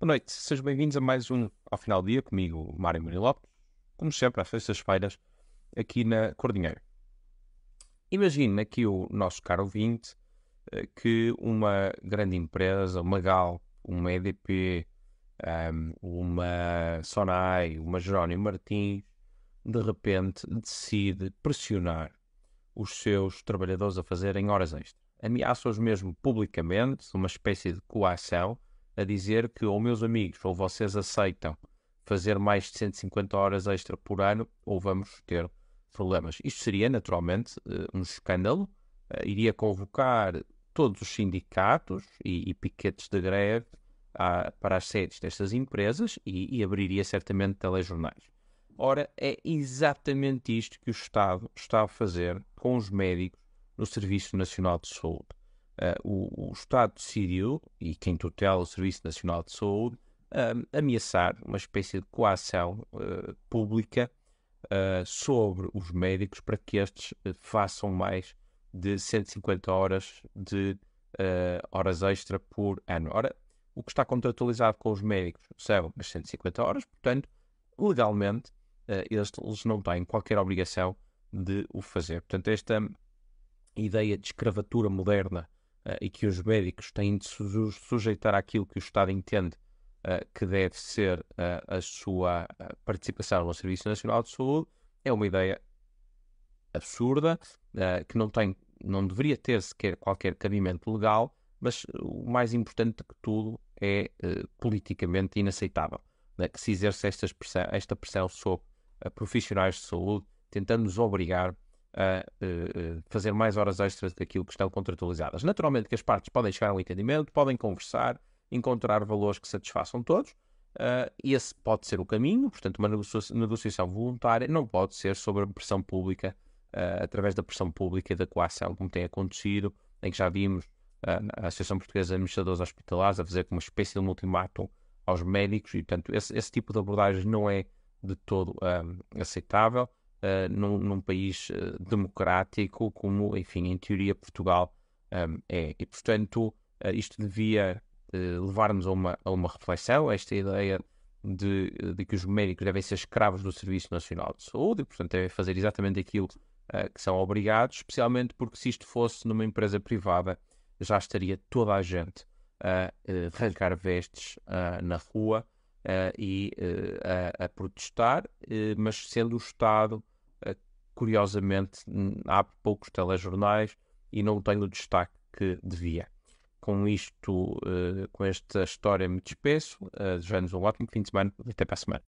Boa noite, sejam bem-vindos a mais um Ao Final do Dia, comigo, Mário Maria Lopes, como sempre, às sextas-feiras, aqui na Cordinheiro. Imagine aqui o nosso caro ouvinte eh, que uma grande empresa, uma GAL, uma EDP, ehm, uma Sonai, uma Jerónimo Martins, de repente decide pressionar os seus trabalhadores a fazerem horas extras. Ameaça-os mesmo publicamente, uma espécie de coação, a dizer que ou meus amigos ou vocês aceitam fazer mais de 150 horas extra por ano ou vamos ter problemas. Isto seria naturalmente eh, um escândalo, eh, iria convocar todos os sindicatos e, e piquetes de greve a, para as sedes destas empresas e, e abriria certamente telejornais. Ora, é exatamente isto que o Estado está a fazer com os médicos no Serviço Nacional de Saúde o, o, Estado decidiu, e quem tutela o Serviço Nacional de Saúde, uh, ameaçar uma espécie de coação uh, pública sobre os médicos para que estes façam mais de 150 horas de horas extra por ano. Ora, o que está contratualizado com os médicos são as 150 horas, portanto, legalmente, eles, eles não têm qualquer obrigação de o fazer. Portanto, esta ideia de escravatura moderna uh, e que os médicos têm de se sujeitar àquilo que o Estado entende uh, que deve ser uh, a sua participação no Serviço Nacional de Saúde, é uma ideia absurda, que não, tem, não deveria ter sequer qualquer cabimento legal, mas o mais importante que tudo é politicamente inaceitável. Né? Que se exerce esta pressão, esta pressão sobre profissionais de saúde, tentando-nos obrigar a uh, fazer mais horas extras daquilo que estão contratualizadas. Naturalmente que as partes podem chegar a um entendimento, podem conversar, encontrar valores que satisfaçam todos. Uh, esse pode ser o caminho, portanto, uma negociação voluntária não pode ser sobre a pressão pública, através da pressão pública e da coação, como tem acontecido, em que já vimos a Associação Portuguesa de Administradores Hospitalares a fazer como uma espécie de um ultimátum aos médicos, e, portanto, esse, esse tipo de abordagem não é de todo aceitável uh, num, num, país uh, democrático como, enfim, em teoria Portugal um, é. E, portanto, uh, isto devia levar-nos a uma, a uma reflexão, esta ideia de, de, que os médicos devem ser escravos do Serviço Nacional de Saúde e, portanto, devem fazer exatamente aquilo que são obrigados, especialmente porque se isto fosse numa empresa privada, já estaria toda a gente a arrancar vestes na rua e uh, a, a, protestar, uh, mas sendo o Estado, curiosamente, há poucos telejornais e não tem o destaque que devia. Com isto, com esta história, me despeço. Desejamos um ótimo fim de semana. Até para a semana.